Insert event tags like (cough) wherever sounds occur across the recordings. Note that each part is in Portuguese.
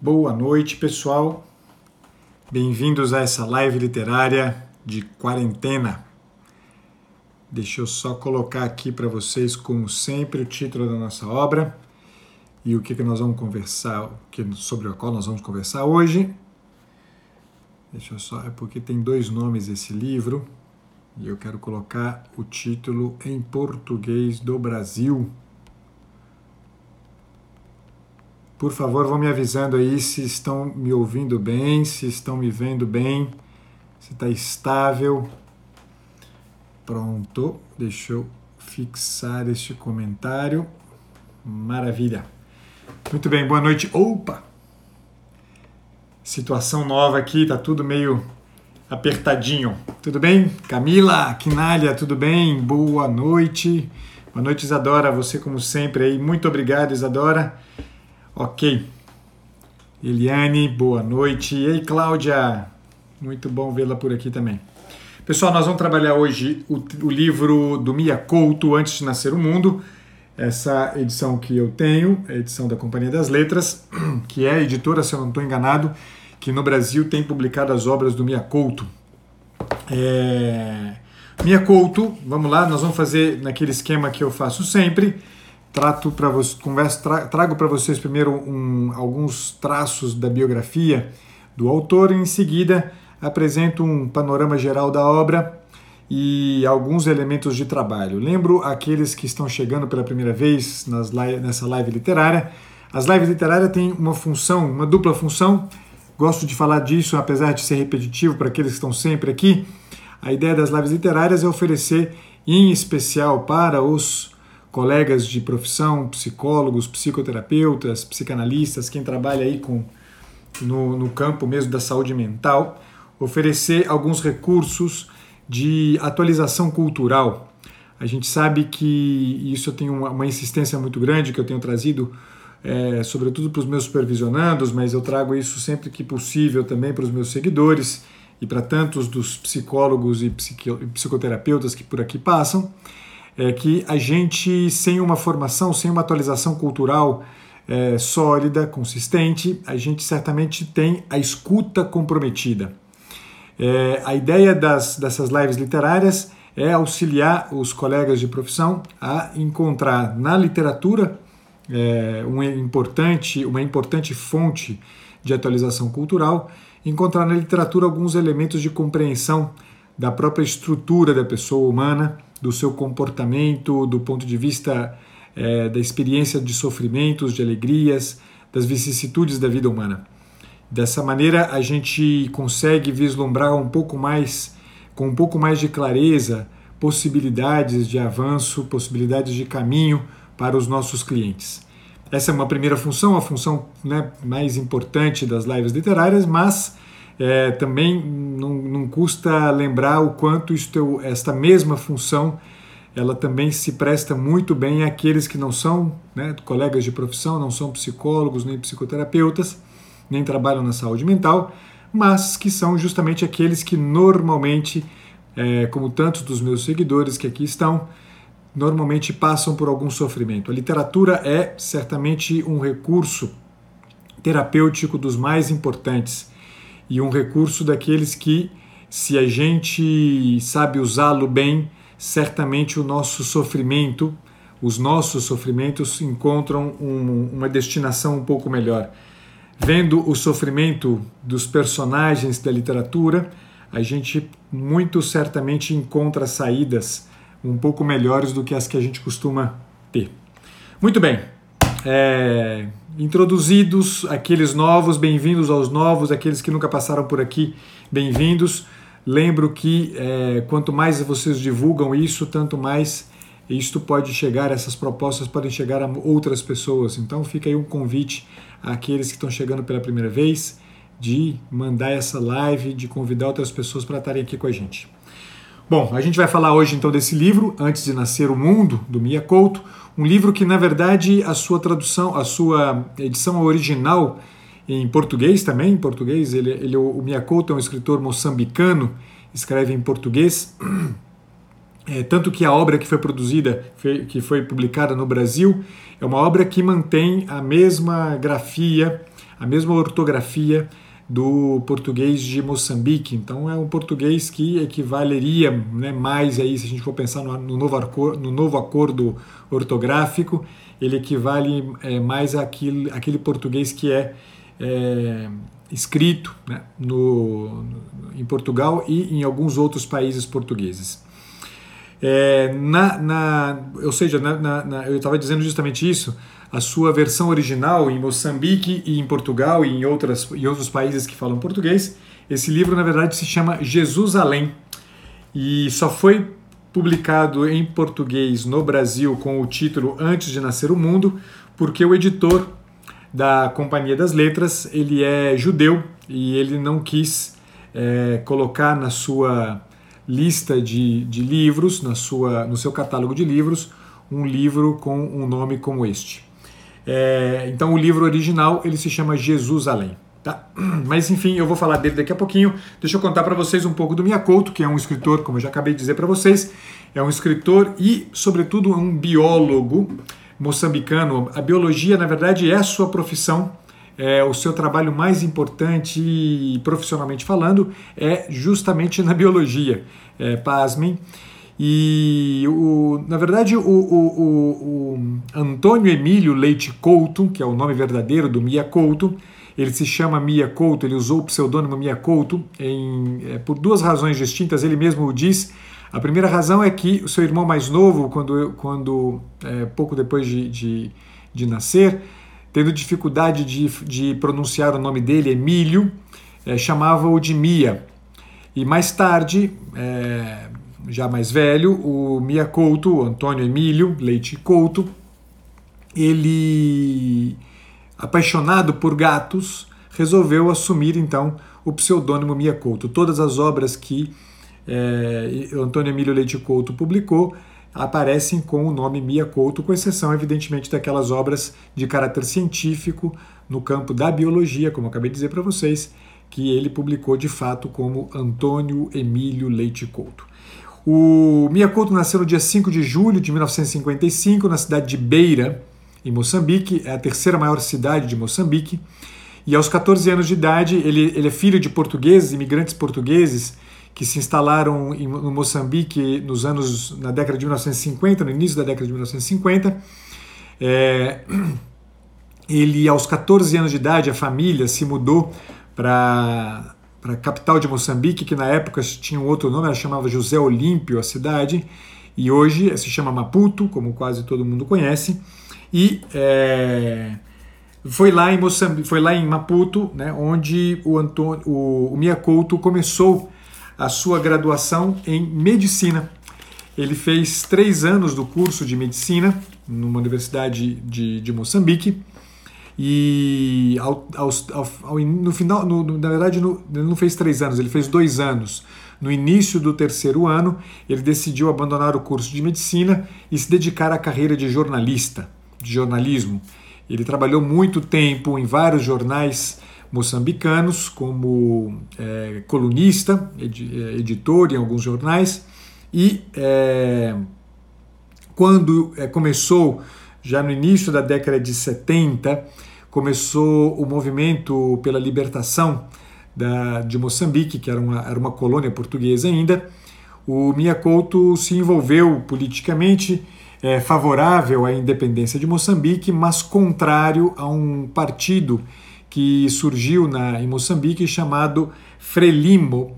Boa noite, pessoal. Bem-vindos a essa live literária de quarentena. Deixa eu só colocar aqui para vocês, como sempre, o título da nossa obra e o que, que nós vamos conversar, sobre o qual nós vamos conversar hoje. Deixa eu só, é porque tem dois nomes esse livro e eu quero colocar o título em português do Brasil. Por favor, vão me avisando aí se estão me ouvindo bem, se estão me vendo bem, se está estável. Pronto, deixa eu fixar este comentário. Maravilha. Muito bem, boa noite. Opa! Situação nova aqui, tá tudo meio apertadinho. Tudo bem? Camila, Quinalha, tudo bem? Boa noite. Boa noite, Isadora. Você, como sempre, aí. Muito obrigado, Isadora. Ok. Eliane, boa noite. E aí, Cláudia? Muito bom vê-la por aqui também. Pessoal, nós vamos trabalhar hoje o, o, livro do Mia Couto, Antes de Nascer o Mundo. Essa edição que eu tenho, é a edição da Companhia das Letras, (clears throat) que é editora, se eu não estou enganado, que no Brasil tem publicado as obras do Mia Couto. É... Mia Couto, vamos lá, nós vamos fazer naquele esquema que eu faço sempre trato para vocês, converso, tra, trago para vocês primeiro um, alguns traços da biografia do autor e em seguida apresento um panorama geral da obra e alguns elementos de trabalho. Lembro aqueles que estão chegando pela primeira vez nas nessa live literária. As lives literárias têm uma função, uma dupla função. Gosto de falar disso, apesar de ser repetitivo para aqueles que estão sempre aqui. A ideia das lives literárias é oferecer, em especial para os colegas de profissão, psicólogos, psicoterapeutas, psicanalistas, quem trabalha aí com no, no campo mesmo da saúde mental, oferecer alguns recursos de atualização cultural. A gente sabe que isso eu tenho uma, uma insistência muito grande que eu tenho trazido, é, sobretudo para os meus supervisionandos, mas eu trago isso sempre que possível também para os meus seguidores e para tantos dos psicólogos e psicoterapeutas que por aqui passam é que a gente, sem uma formação, sem uma atualização cultural é, sólida, consistente, a gente certamente tem a escuta comprometida. É, a ideia das, dessas lives literárias é auxiliar os colegas de profissão a encontrar na literatura é, uma, importante, uma importante fonte de atualização cultural, encontrar na literatura alguns elementos de compreensão da própria estrutura da pessoa humana do seu comportamento, do ponto de vista é, da experiência de sofrimentos, de alegrias, das vicissitudes da vida humana. Dessa maneira, a gente consegue vislumbrar um pouco mais, com um pouco mais de clareza, possibilidades de avanço, possibilidades de caminho para os nossos clientes. Essa é uma primeira função, a função né, mais importante das lives literárias, mas é, também não, não, custa lembrar o quanto isto, esta mesma função ela também se presta muito bem àqueles que não são né, colegas de profissão, não são psicólogos nem psicoterapeutas, nem trabalham na saúde mental, mas que são justamente aqueles que normalmente, é, como tantos dos meus seguidores que aqui estão, normalmente passam por algum sofrimento. A literatura é certamente um recurso terapêutico dos mais importantes e um recurso daqueles que, se a gente sabe usá-lo bem, certamente o nosso sofrimento, os nossos sofrimentos encontram um, uma destinação um pouco melhor. Vendo o sofrimento dos personagens da literatura, a gente muito certamente encontra saídas um pouco melhores do que as que a gente costuma ter. Muito bem. É, introduzidos, aqueles novos, bem-vindos aos novos, aqueles que nunca passaram por aqui, bem-vindos. Lembro que é, quanto mais vocês divulgam isso, tanto mais isto pode chegar, essas propostas podem chegar a outras pessoas. Então fica aí um convite àqueles que estão chegando pela primeira vez de mandar essa live, de convidar outras pessoas para estarem aqui com a gente. Bom, a gente vai falar hoje então desse livro, Antes de Nascer o Mundo, do Mia Couto, um livro que na verdade a sua tradução, a sua edição original em português também, em português, ele, ele o Mia Couto é um escritor moçambicano, escreve em português, (clears throat) é, tanto que a obra que foi produzida, que foi publicada no Brasil, é uma obra que mantém a mesma grafia, a mesma ortografia do português de Moçambique. Então é um português que equivaleria né, mais aí, se a gente for pensar no, no, novo, acordo, no novo acordo ortográfico, ele equivale é, mais àquele, àquele português que é, é escrito né, no, em Portugal e em alguns outros países portugueses. É, na, na, ou seja, na, na, eu estava dizendo justamente isso, a sua versão original em Moçambique e em Portugal e em, outras, em outros países que falam português. Esse livro, na verdade, se chama Jesus Além e só foi publicado em português no Brasil com o título Antes de Nascer o Mundo, porque o editor da Companhia das Letras ele é judeu e ele não quis é, colocar na sua lista de, de livros, na sua, no seu catálogo de livros, um livro com um nome como este. É, então o livro original ele se chama Jesus Além. Tá? (clears throat) Mas enfim, eu vou falar dele daqui a pouquinho. Deixa eu contar para vocês um pouco do Miyakoto, que é um escritor, como eu já acabei de dizer para vocês, é um escritor e, sobretudo, um biólogo moçambicano. A biologia, na verdade, é a sua profissão. É, o seu trabalho mais importante, profissionalmente falando, é justamente na biologia. É, pasmem. E, o, na verdade, o, o, o, Antônio Emílio Leite Couto, que é o nome verdadeiro do Mia Couto, ele se chama Mia Couto, ele usou o pseudônimo Mia Couto em, é, por duas razões distintas, ele mesmo o diz. A primeira razão é que o seu irmão mais novo, quando, quando é, pouco depois de, de, de, nascer, tendo dificuldade de, de pronunciar o nome dele, Emílio, é, chamava-o de Mia. E mais tarde, é, já mais velho, o Mia Couto, Antônio Emílio Leite Couto, ele, apaixonado por gatos, resolveu assumir então o pseudônimo Mia Couto. Todas as obras que é, Antônio Emílio Leite Couto publicou aparecem com o nome Mia Couto, com exceção, evidentemente, daquelas obras de caráter científico no campo da biologia, como acabei de dizer para vocês, que ele publicou de fato como Antônio Emílio Leite Couto. O Miyakoto nasceu no dia 5 de julho de 1955 na cidade de Beira, em Moçambique, é a terceira maior cidade de Moçambique. E aos 14 anos de idade, ele, ele é filho de portugueses, imigrantes portugueses, que se instalaram em, no Moçambique nos anos, na década de 1950, no início da década de 1950. É, (clears throat) ele, aos 14 anos de idade, a família se mudou para a capital de Moçambique, que na época tinha um outro nome, ela chamava José Olímpio, a cidade, e hoje se chama Maputo, como quase todo mundo conhece, e é, foi lá em Moçambique, foi lá em Maputo, né, onde o, Antônio, o, o Mia Couto começou a sua graduação em medicina. Ele fez três anos do curso de medicina numa universidade de, de Moçambique e ao, ao, ao, no final, no, na verdade, no, ele não fez três anos, ele fez dois anos. No início do terceiro ano, ele decidiu abandonar o curso de medicina e se dedicar à carreira de jornalista, de jornalismo. Ele trabalhou muito tempo em vários jornais moçambicanos, como é, colunista, ed, é, editor em alguns jornais, e é, quando é, começou, já no início da década de 70, começou o movimento pela libertação da, de Moçambique, que era uma, era uma colônia portuguesa ainda. O Mia Couto se envolveu politicamente é, favorável à independência de Moçambique, mas contrário a um partido que surgiu na, em Moçambique chamado Frelimo,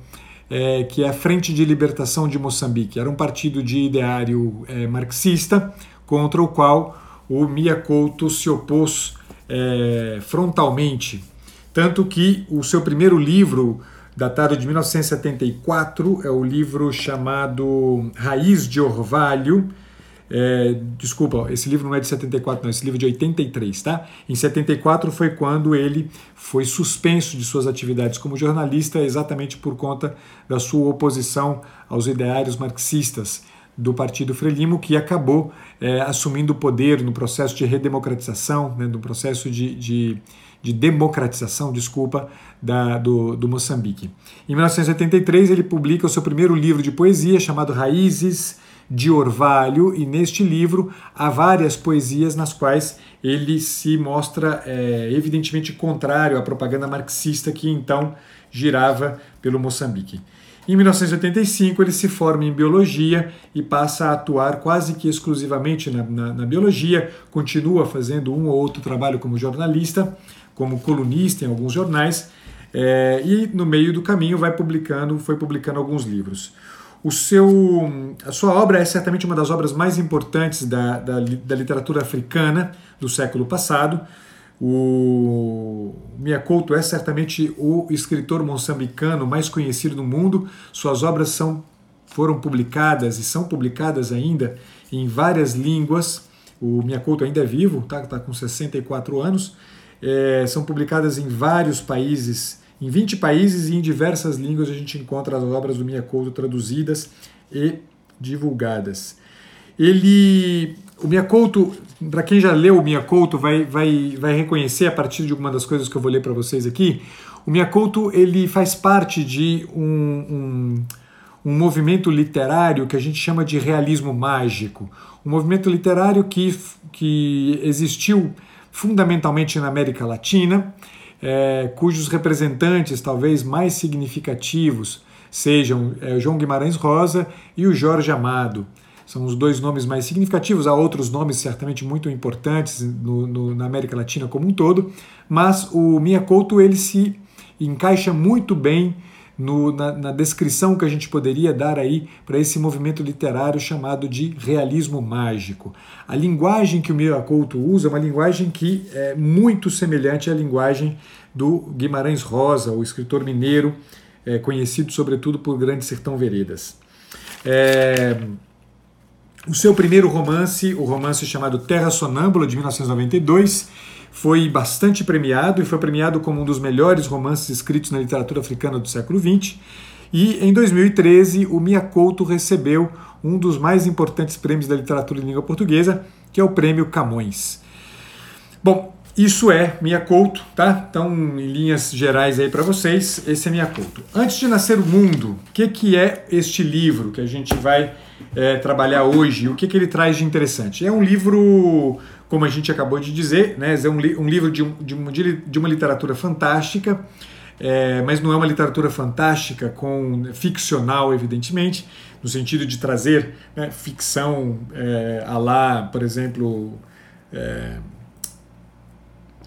é, que é a Frente de Libertação de Moçambique. Era um partido de ideário é, marxista contra o qual o Mia Couto se opôs é, frontalmente. Tanto que o seu primeiro livro, datado de 1974, é o livro chamado Raiz de Orvalho. É, desculpa, esse livro não é de 74, não, esse livro é de 83, tá? Em 74 foi quando ele foi suspenso de suas atividades como jornalista, exatamente por conta da sua oposição aos ideários marxistas do Partido Frelimo, que acabou é, assumindo o poder no processo de redemocratização, né, no processo de, de, de democratização, desculpa, da, do, do Moçambique. Em 1983, ele publica o seu primeiro livro de poesia, chamado Raízes de orvalho, e neste livro há várias poesias nas quais ele se mostra é, evidentemente contrário à propaganda marxista que então girava pelo Moçambique. Em 1985, ele se forma em biologia e passa a atuar quase que exclusivamente na, na, na, biologia, continua fazendo um ou outro trabalho como jornalista, como colunista em alguns jornais, é, e no meio do caminho vai publicando, foi publicando alguns livros. O seu, a sua obra é certamente uma das obras mais importantes da, da, da literatura africana do século passado. O Miyakoto é certamente o escritor moçambicano mais conhecido no mundo. Suas obras são, foram publicadas e são publicadas ainda em várias línguas. O Miyakoto ainda é vivo, está tá com 64 anos. É, são publicadas em vários países em 20 países e em diversas línguas a gente encontra as obras do Miyakoto traduzidas e divulgadas. Ele, o Miyakoto, para quem já leu o Miyakoto, vai, vai, vai reconhecer a partir de alguma das coisas que eu vou ler para vocês aqui. O Miyakoto ele faz parte de um, um, um movimento literário que a gente chama de realismo mágico. Um movimento literário que, que existiu fundamentalmente na América Latina é, cujos representantes talvez mais significativos sejam é, João Guimarães Rosa e o Jorge Amado. São os dois nomes mais significativos, há outros nomes certamente muito importantes no, no, na América Latina como um todo, mas o Miyakoto ele se encaixa muito bem no, na, na, descrição que a gente poderia dar aí para esse movimento literário chamado de realismo mágico. A linguagem que o Miyakoto usa é uma linguagem que é muito semelhante à linguagem do Guimarães Rosa, o escritor mineiro, é, conhecido sobretudo por Grande Sertão Veredas. É, o seu primeiro romance, o romance chamado Terra Sonâmbula, de 1992, foi bastante premiado e foi premiado como um dos melhores romances escritos na literatura africana do século XX. E em 2013, o Miyakoto recebeu um dos mais importantes prêmios da literatura em língua portuguesa, que é o Prêmio Camões. Bom, isso é Miyakoto, tá? Então, em linhas gerais aí para vocês, esse é Miyakoto. Antes de nascer o mundo, o que, que é este livro que a gente vai é, trabalhar hoje? O que, que ele traz de interessante? É um livro como a gente acabou de dizer, né, é um, li um livro de, um, de, uma, de, uma, literatura fantástica, é, mas não é uma literatura fantástica com ficcional, evidentemente, no sentido de trazer né, ficção é, a lá, por exemplo, é,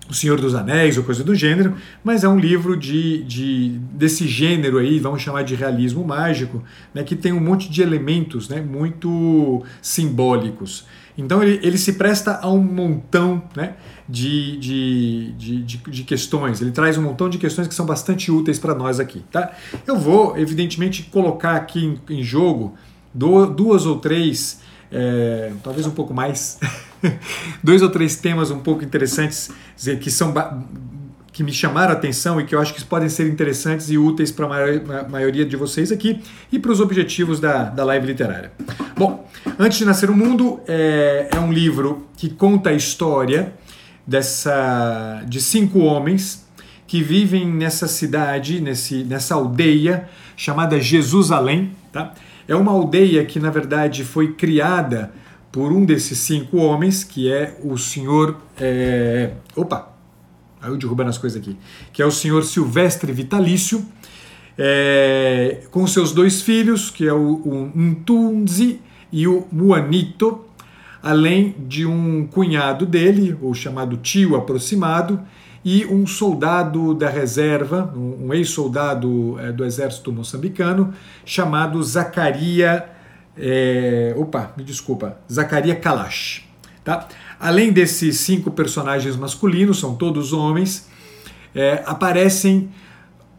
O Senhor dos Anéis ou coisa do gênero, mas é um livro de, de, desse gênero aí, vamos chamar de realismo mágico, né, que tem um monte de elementos né, muito simbólicos. Então ele, ele se presta a um montão né, de, de, de, de, de questões, ele traz um montão de questões que são bastante úteis para nós aqui. Tá? Eu vou, evidentemente, colocar aqui em, em jogo duas ou três, é, talvez um pouco mais, (laughs) (laughs) dois ou três temas um pouco interessantes que são que me chamaram a atenção e que eu acho que podem ser interessantes e úteis para a maioria de vocês aqui e para os objetivos da, da live literária. Bom, Antes de Nascer o Mundo é, é um livro que conta a história dessa, de cinco homens que vivem nessa cidade, nesse, nessa aldeia chamada Jesusalém. Tá? É uma aldeia que, na verdade, foi criada por um desses cinco homens, que é o senhor. É... Opa! Aí eu derrubando as coisas aqui. Que é o senhor Silvestre Vitalício, é... com seus dois filhos, que é o, o Ntunzi e o Muanito, além de um cunhado dele, o chamado tio aproximado, e um soldado da reserva, um ex-soldado é, do exército moçambicano, chamado Zacaria. É, opa, me desculpa, Zacaria Kalash. Tá? Além desses cinco personagens masculinos, são todos homens, é, aparecem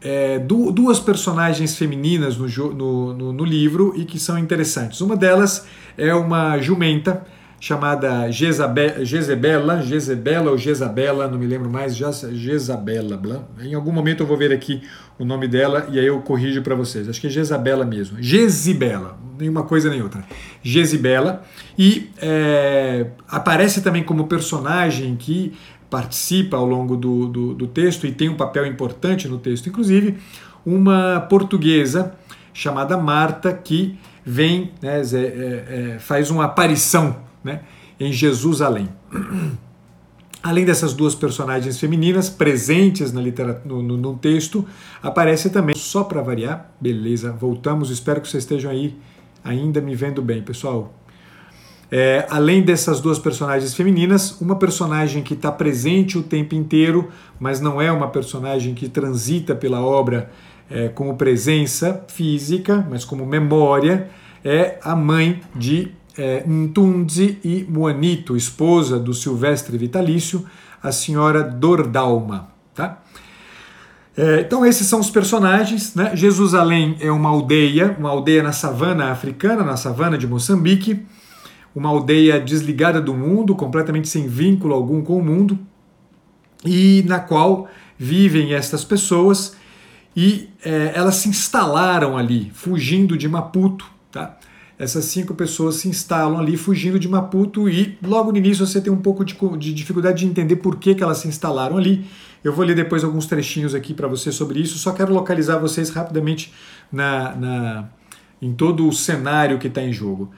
é, duas personagens femininas no, no, no, livro e que são interessantes. Uma delas é uma jumenta chamada Jezebela, Jezebela ou Jezabela, não me lembro mais, Jezabela. Em algum momento eu vou ver aqui o nome dela e aí eu corrijo para vocês. Acho que é Jezabela mesmo. Jezibela, nenhuma coisa nem outra. Jezibela. E é, aparece também como personagem que participa ao longo do, do, do texto e tem um papel importante no texto, inclusive, uma portuguesa chamada Marta, que vem, né, é, é, faz uma aparição né, em Jerusalém. (clears throat) Além dessas duas personagens femininas presentes na no, no, no texto, aparece também, só para variar, beleza, voltamos, espero que vocês estejam aí ainda me vendo bem, pessoal. É, além dessas duas personagens femininas, uma personagem que está presente o tempo inteiro, mas não é uma personagem que transita pela obra é, como presença física, mas como memória, é a mãe de é, Ntunzi e Muanito, esposa do Silvestre Vitalício, a senhora Dordalma. Tá? É, então esses são os personagens. Né? Jerusalém é uma aldeia, uma aldeia na savana africana, na savana de Moçambique, uma aldeia desligada do mundo, completamente sem vínculo algum com o mundo, e na qual vivem estas pessoas e é, elas se instalaram ali, fugindo de Maputo. Essas cinco pessoas se instalam ali fugindo de Maputo e logo no início você tem um pouco de, de dificuldade de entender por que, que elas se instalaram ali. Eu vou ler depois alguns trechinhos aqui para você sobre isso, só quero localizar vocês rapidamente na, na em todo o cenário que está em jogo.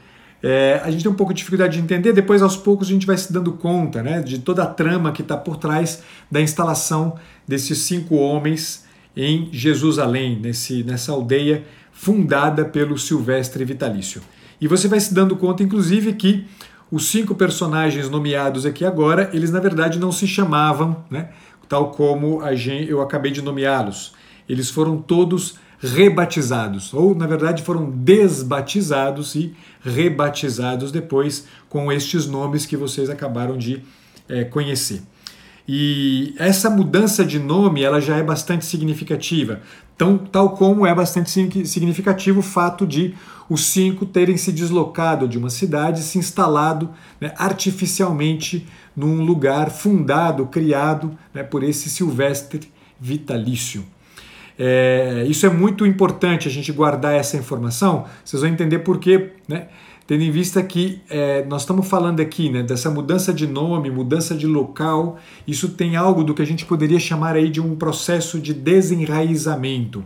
É, a gente tem um pouco de dificuldade de entender, depois aos poucos a gente vai se dando conta né, de toda a trama que está por trás da instalação desses cinco homens em Jerusalém, nesse, nessa aldeia fundada pelo Silvestre Vitalício. E você vai se dando conta, inclusive, que os cinco personagens nomeados aqui agora, eles na verdade não se chamavam, né, tal como gente, eu acabei de nomeá-los. Eles foram todos rebatizados, ou na verdade foram desbatizados e rebatizados depois com estes nomes que vocês acabaram de é, conhecer. E essa mudança de nome ela já é bastante significativa, tão, tal como é bastante significativo o fato de os cinco terem se deslocado de uma cidade, se instalado né, artificialmente num lugar fundado, criado né, por esse Silvestre Vitalício. É, isso é muito importante a gente guardar essa informação, vocês vão entender por quê, né? Tendo em vista que é, nós estamos falando aqui né, dessa mudança de nome, mudança de local, isso tem algo do que a gente poderia chamar aí de um processo de desenraizamento.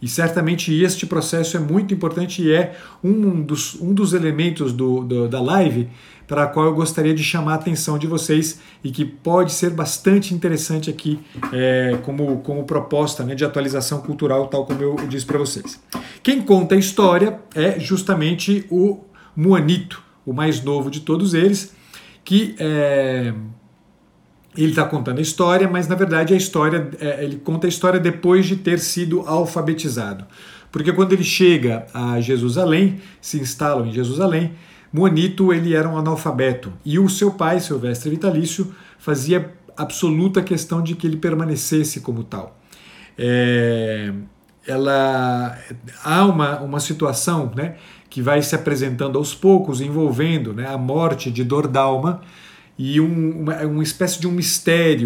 E certamente este processo é muito importante e é um dos, um dos elementos do, do, da live para a qual eu gostaria de chamar a atenção de vocês e que pode ser bastante interessante aqui é, como, como proposta né, de atualização cultural, tal como eu disse para vocês. Quem conta a história é justamente o Muanito, o mais novo de todos eles, que é, ele está contando a história, mas na verdade a história é, ele conta a história depois de ter sido alfabetizado. Porque quando ele chega a Jerusalém, se instala em Jerusalém, Muanito ele era um analfabeto e o seu pai, Silvestre Vitalício, fazia absoluta questão de que ele permanecesse como tal. É, ela há uma, uma situação, né, que vai se apresentando aos poucos, envolvendo né, a morte de Dordalma e um, uma, uma espécie de um mistério